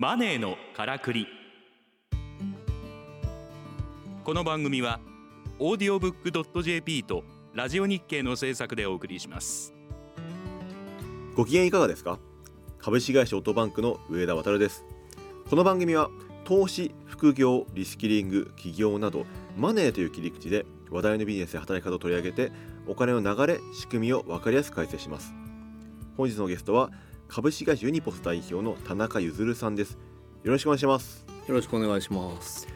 マネーのからくり。この番組はオーディオブックドット JP とラジオ日経の制作でお送りします。ご機嫌いかがですか？株式会社オートバンクの上田渡です。この番組は投資、副業、リスキリング、起業などマネーという切り口で話題のビジネスや働き方を取り上げてお金の流れ、仕組みを分かりやすく解説します。本日のゲストは株式会社ユニポス代表の田中ゆさんです。よろしくお願いします。よろしくお願いします。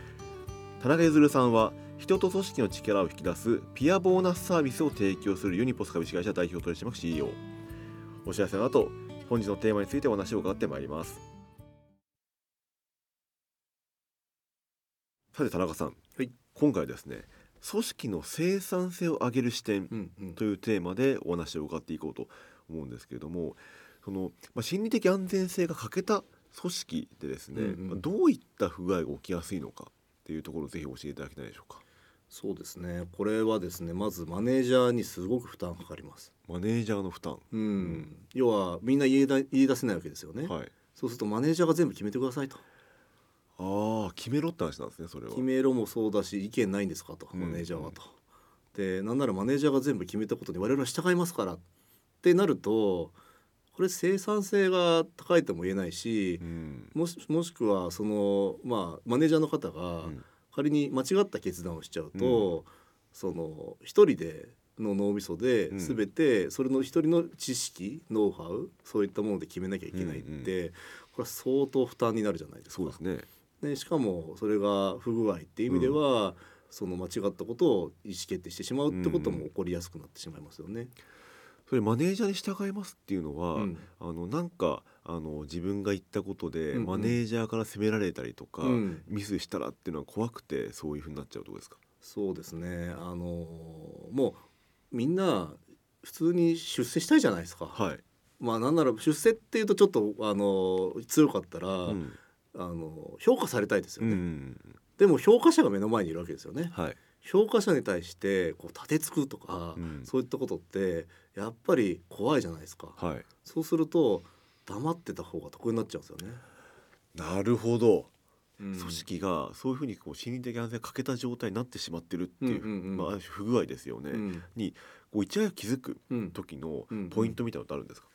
田中ゆさんは人と組織の力を引き出すピアボーナスサービスを提供するユニポス株式会社代表取締役 CEO お知らせの後本日のテーマについてお話を伺ってまいります。さて田中さん、はい、今回ですね組織の生産性を上げる視点というテーマでお話を伺っていこうと思うんですけれどもその、まあ、心理的安全性が欠けた組織でですね、うんうん、どういった不具合が起きやすいのかっていうところをぜひ教えていただきたいでしょうか。そうですね。これはですねまずマネージャーにすごく負担かかります。マネージャーの負担、うん、うん、要はみんな言いだ言い出せないわけですよね、はい、そうするとマネージャーが全部決めてくださいと。ああ決めろって話なんですねそれは。決めろもそうだし意見ないんですかとマネージャーはと、うん、でなんならマネージャーが全部決めたことに我々は従いますからってなるとこれ生産性が高いとも言えないし、うん、もしもしくはそのまあマネージャーの方が仮に間違った決断をしちゃうと、うん、その一人での脳みそで全てそれの一人の知識ノウハウそういったもので決めなきゃいけないって、うんうん、これは相当負担になるじゃないですか。ですね。でしかもそれが不具合っていう意味では、うん、その間違ったことを意思決定してしまうってことも起こりやすくなってしまいますよね。それマネージャーに従いますっていうのは、うん、あのなんかあの自分が言ったことで、うんうん、マネージャーから責められたりとか、うん、ミスしたらっていうのは怖くてそういうふうになっちゃうとこですか？そうですね。あのもうみんな普通に出世したいじゃないですか。はい、まあなんなら出世っていうとちょっとあの強かったら、うん、あの評価されたいですよね、うん、でも評価者が目の前にいるわけですよね、はい、評価者に対してこう立てつくとか、うん、そういったことってやっぱり怖いじゃないですか、はい、そうすると黙ってた方が得になっちゃうんですよね。なるほど。組織がそういうふうにこう心理的安全欠けた状態になってしまってるっていう,、まあ、不具合ですよね、うん、にこういち早く気づく時のポイントみたいなのってあるんですか、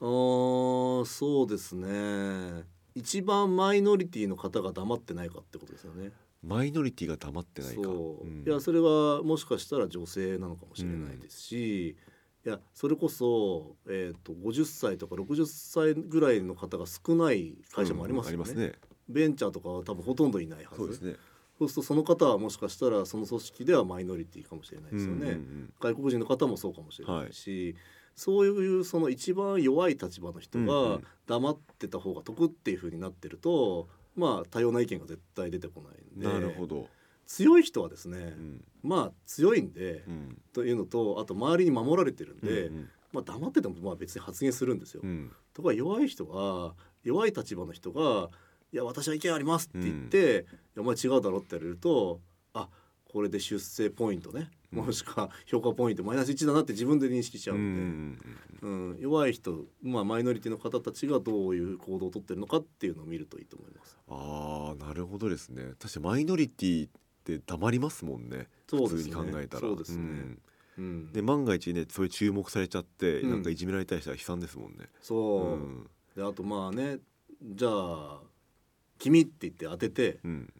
うん。うん、あそうですね一番マイノリティの方が黙ってないかってことですよね。マイノリティが黙ってないか。そう、うん、いやそれはもしかしたら女性なのかもしれないですし、うん、いやそれこそえっ、ー、と50歳とか60歳ぐらいの方が少ない会社もありますよね。うん、ねベンチャーとかは多分ほとんどいないはず。そうですね。そうするとその方はもしかしたらその組織ではマイノリティかもしれないですよね。うんうんうん、外国人の方もそうかもしれないし。はいそういうその一番弱い立場の人が黙ってた方が得っていうふうになってると、まあ多様な意見が絶対出てこないんでなるほど。強い人はですね、うん、まあ強いんで、うん、というのとあと周りに守られてるんで、うんうん、まあ、黙っててもまあ別に発言するんですよ。うん、ところが弱い人は弱い立場の人が「いや私は意見あります」って言って「いやお前違うだろ」って言われるとあこれで出世ポイントねもしくは評価ポイントマイナス1だなって自分で認識しちゃうんで、うん、弱い人、まあ、マイノリティの方たちがどういう行動をとってるのかっていうのを見るといいと思います。あなるほどですね。確かにマイノリティって黙りますもんね。普通に考えたら。そうですね、うん、で万が一ねそういう注目されちゃって、うん、なんかいじめられたりしたら悲惨ですもんね。そう、うん、であとまあねじゃあ「君」って言って当てて、うん、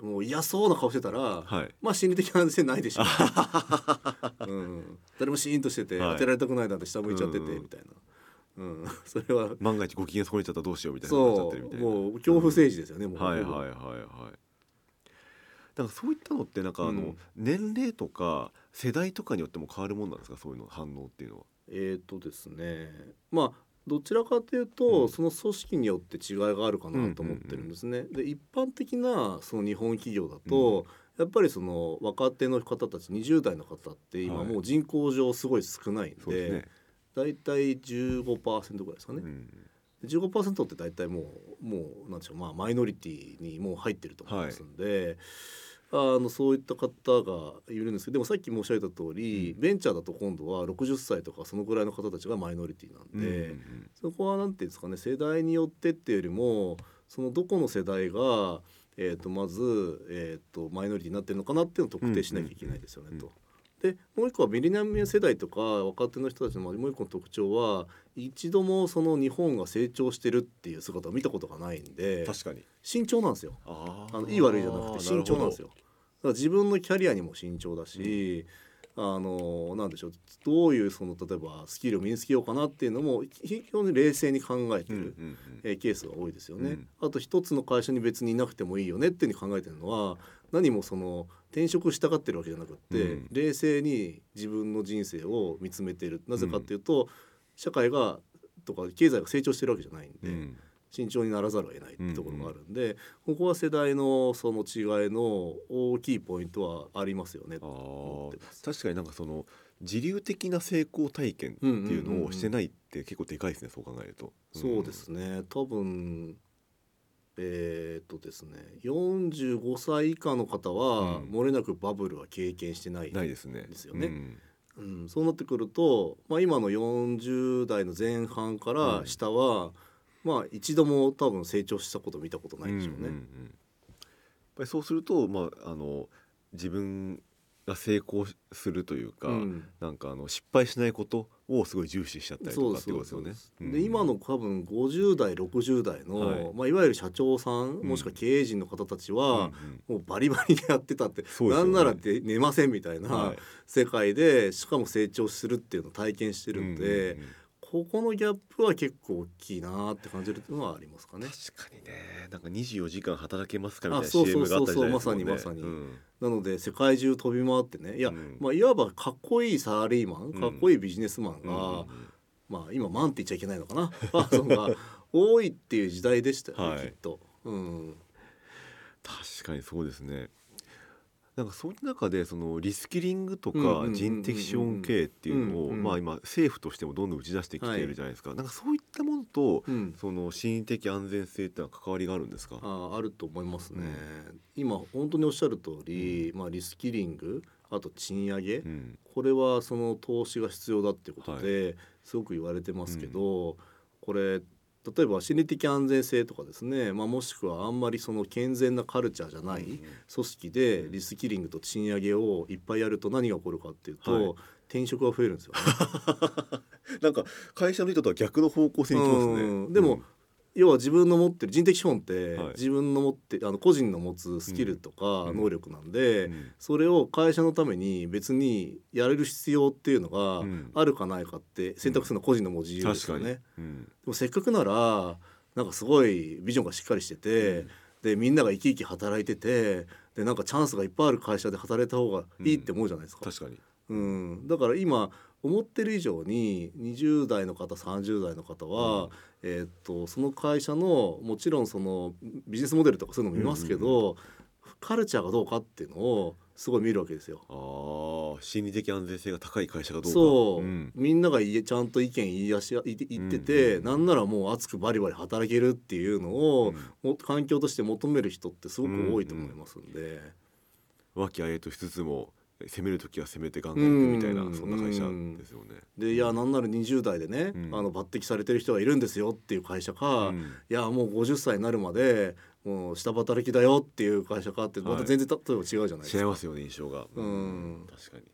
もう嫌そうな顔してたら、はい、まあ心理的安全性ないでしょ。う、うん、誰もシーンとしてて、当てられたくないなんて下向いちゃってて、みたいな。うん、それは。万が一ご機嫌損ねちゃったらどうしようみたいな。そう。もう恐怖政治ですよね、うん、もう。はいはいはいはい。だからそういったのってなんかあの、うん、年齢とか世代とかによっても変わるもんなんですか？そういうの反応っていうのは。えっ、ー、とですね。まあどちらかというと、うん、その組織によって違いがあるかなと思ってるんですね。で一般的なその日本企業だと、うん、やっぱりその若手の方たち20代の方って今もう人口上すごい少ないんで、はいね、大体15%ぐらいですかね。うん、15%って大体もうもうなんでしょうまあマイノリティにもう入ってると思いますんで。はいあのそういった方がいるんですけどでもさっき申し上げた通り、ベンチャーだと今度は60歳とかそのぐらいの方たちがマイノリティなんで、そこは何て言うんですかね世代によってっていうよりもそのどこの世代が、えー、とまず、えー、とマイノリティになってるのかなっていうのを特定しなきゃいけないですよねと。でもう一個はミレニアム世代とか若手の人たちのもう一個の特徴は一度もその日本が成長してるっていう姿を見たことがないんで確かに。慎重なんですよ。ああのいい悪いじゃなくて慎重なんですよら自分のキャリアにも慎重だし、あのなんでしょうどういうその例えばスキルを身につけようかなっていうのも非常に冷静に考えてる、えーケースが多いですよね。うん。あと一つの会社に別にいなくてもいいよねっていうふうに考えてるのは何もその転職したがってるわけじゃなくって、うん。冷静に自分の人生を見つめてる。なぜかっていうと、社会がとか経済が成長してるわけじゃないんで、うん慎重にならざるを得ないってところがあるんで、ここは世代のその違いの大きいポイントはありますよねと。確かになんかその自流的な成功体験っていうのをしてないって結構でかいですねそう考えると。そうですね。多分えーっとですね45歳以下の方は、うん。漏れなくバブルは経験してないないですね。ですよね。うん。うん、そうなってくると、まあ、今の40代の前半から下は、まあ一度も多分成長したこと見たことないでしょうね。んんん。やっぱりそうすると、まあ、あの自分が成功するというか、うん。なんかあの失敗しないことをすごい重視しちゃったりとかってことですよね。で今の多分50代60代の、はい。いまあ、いわゆる社長さんうん。もしくは経営陣の方たちは、うんもうバリバリにやってたって、そうですよね。なんならって寝ませんみたいなはい。世界でしかも成長するっていうのを体験してるんで、うんうんうんここのギャップは結構大きいなって感じるのはありますかね。確かにね。なんか24時間働けますかみたいな CM があったじゃないですか、そうそうまさにまさに。うんなので世界中飛び回ってね。いや、うん。まあ、いわばかっこいいサラリーマンん。かっこいいビジネスマンが、うんうんまあ今マンって言っちゃいけないのかな。パーソンが多いっていう時代でしたよね、はい。きっと。うん。確かにそうですねなんかそういう中でそのリスキリングとうんうんうんうんうんか人的資本経営っていうのを、うんうんまあ今政府としてもどんどん打ち出してきているじゃないですか、なんかそういったものとうん。その心理的安全性ってのは関わりがあるんですか、ああると思いますね、今本当におっしゃる通り、まあ、リスキリングあと賃上げ、うん。これはその投資が必要だっていうことで、すごく言われてますけど、これ例えば心理的安全性とかですね、まあ、もしくはあんまりその健全なカルチャーじゃない組織でリスキリングと賃上げをいっぱいやると何が起こるかっていうと、はい。転職が増えるんですよね。なんか会社の人とは逆の方向性に行きますね。うん。でも、要は自分の持ってる人的資本って、はい。自分の持ってあの個人の持つスキルとかうん。能力なんで、うん。それを会社のために別にやれる必要っていうのがうん。あるかないかって選択するのは個人のもう自由ですよね。うん。でもせっかくならなんかすごいビジョンがしっかりしてて、でみんなが生き生き働いててでなんかチャンスがいっぱいある会社で働いた方がいいって思うじゃないですか。確かにうん、だから今思ってる以上に20代の方30代の方は、うん。えーっとその会社のもちろんそのビジネスモデルとかそういうのも見ますけど、カルチャーがどうかっていうのをすごい見るわけですよ。ああ心理的安全性が高い会社がどうか。そう、ん。みんなが言えちゃんと意見言いやし言っててて、うんなんならもう熱くバリバリ働けるっていうのを、うん。も環境として求める人ってすごく多いと思いますんで。和気あいあいとしつつも攻める時は攻めてガンガンみたいなうんそんな会社ですよね。でいやなんなら20代でね、うん。あの抜擢されてる人がいるんですよっていう会社か、うん。いやもう50歳になるまでもう下働きだよっていう会社かってまた全然例えば違うじゃないですか。違いますよね印象が。うん。確かに。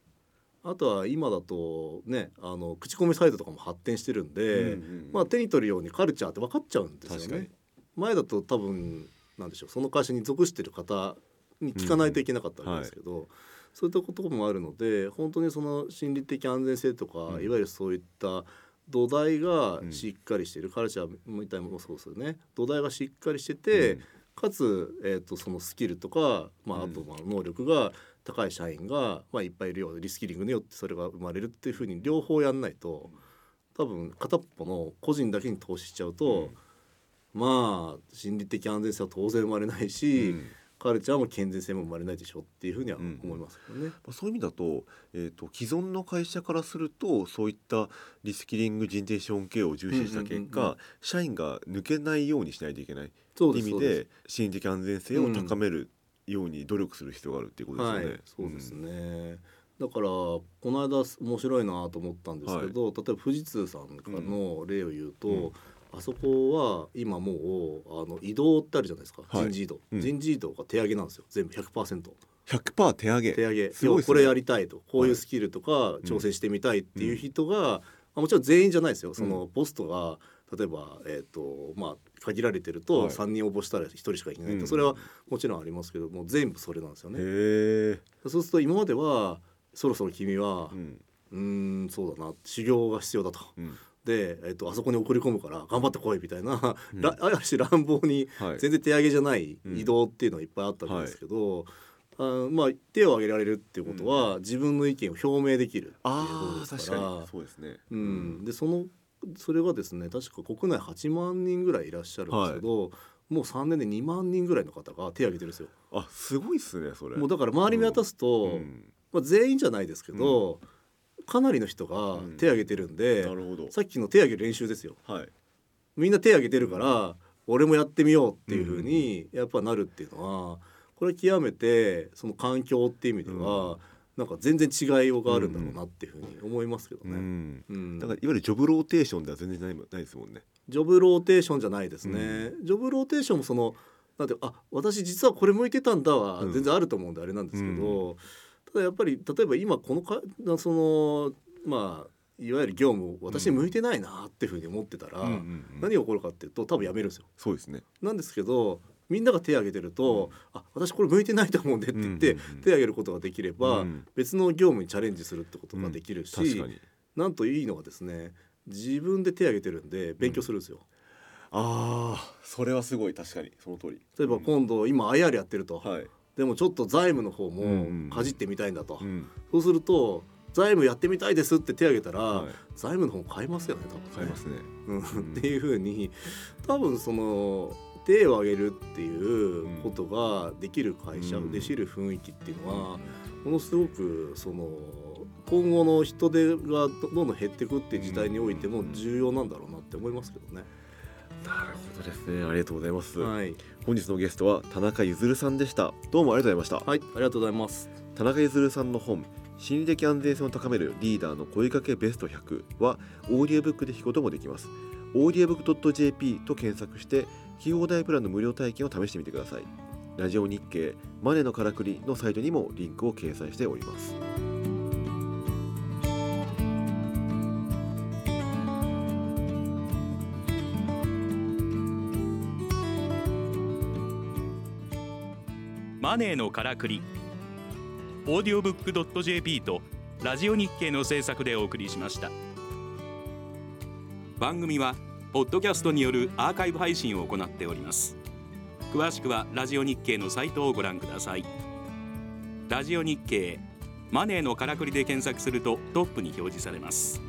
あとは今だとねあの口コミサイトとかも発展してるんで、うんうんまあ、手に取るようにカルチャーって分かっちゃうんですよね。前だと多分なんでしょうその会社に属してる方に聞かないといけなかったわけですけど、そういったこともあるので本当にその心理的安全性とか、うん。いわゆるそういった土台がうん。しっかりしている、カルチャーみたいなのもそうですよね。土台がしっかりしてて、うん。かつ、えー、とそのスキルとか、まあ、あうん。とまあ能力が高い社員が、まあ、いっぱいいるよリスキリングによってそれが生まれるっていうふうに両方やんないと多分片っぽの個人だけに投資しちゃうと、まあ心理的安全性は当然生まれないし、うんカルチャーも健全性も生まれないでしょっていうふうにはうん思いますよね。まあそういう意味だと,、えー、と既存の会社からするとそういったリスキリング人的資本経営を重視した結果、うんうんうん社員が抜けないようにしないといけない意味で心理的安全性を高めるように努力する必要があるっていうことですよね。はい、そうですね、だからこの間面白いなと思ったんですけど、例えば富士通さんからの例を言うと、うんあそこは今もうあの移動ってあるじゃないですか、はい。人事異動、うん。人事異動が手上げなんですよ。全部 100%100% 手上げ。手上げ、すごいっすね。これやりたいと。こういうスキルとかい挑戦してみたいっていう人が、あもちろん全員じゃないですよ。そのポストが例えば、えーとまあ、限られてるとはい。3人応募したら1人しかいけないと、うん。それはもちろんありますけどもう全部それなんですよね。へえ、そうすると今まではそろそろ君はうん。うーんそうだな。修行が必要だと。うんで、えっと、あそこに送り込むから頑張ってこいみたいな、うん。らある種乱暴にはい、全然手上げじゃないうん。移動っていうのがいっぱいあったんですけど、あまあ手を挙げられるっていうことは、自分の意見を表明できるっていうことああですか。そうですね。うん、でそのそれがですね確か国内8万人ぐらいいらっしゃるんですけど、もう3年で2万人ぐらいの方が手を挙げてるんですよ。あすごいっすねそれ。もうだから周り見渡すと、うん。まあ、全員じゃないですけど、かなりの人が手を挙げてるんで、なるほど。さっきの手を挙げる練習ですよ。はい。みんな手挙げてるから俺もやってみようっていう風にやっぱなるっていうのはこれ極めてその環境っていう意味ではなんか全然違いがあるんだろうなっていう風に思いますけどうね。ん。うんだからいわゆるジョブローテーションでは全然ないないですもんね。ジョブローテーションじゃないですね。ジョブローテーションもそのなんてあ私実はこれ向いてたんだはうん全然あると思うんであれなんですけど、ただやっぱり例えば今このかそのまあいわゆる業務私に向いてないなっていう風に思ってたら、うんうんうん何が起こるかっていうと多分やめるんですよ。そうですね。なんですけどみんなが手を挙げてると、あ私これ向いてないと思うんでって言って、うんうんうん手を挙げることができれば、うん別の業務にチャレンジするってことができるし、確かに。なんといいのがですね自分で手を挙げてるんで勉強するんですよ。ああそれはすごい確かにその通り。例えば今度今 IR やってると、はい。でもちょっと財務の方うんうん。もかじってみたいんだと、うん。そうすると財務やってみたいですって手を挙げたら、はい。財務の方も買いますよね多分ね買いますね。うん。っていうふうに多分その手を挙げるっていうことができる会社、うん。できる雰囲気っていうのはものすごくその今後の人手がどどんどん減っていくっていう時代においても重要なんだろうなって思いますけどね。なるほどですね。ありがとうございます。はい、本日のゲストは田中ゆずるさんでした。どうもありがとうございました。はい、ありがとうございます。田中ゆずるさんの本心理的安全性を高めるリーダーの声かけベスト100はオーディオブックで聞くこともできますオーディオブック .jp と検索して企業大プランの無料体験を試してみてくださいラジオ日経マネのからくりのサイトにもリンクを掲載しておりますマネーのからくり。オーディオブックドット .jp とラジオ日経の制作でお送りしました。番組はポッドキャストによるアーカイブ配信を行っております。詳しくはラジオ日経のサイトをご覧ください。ラジオ日経マネーのからくりで検索するとトップに表示されます。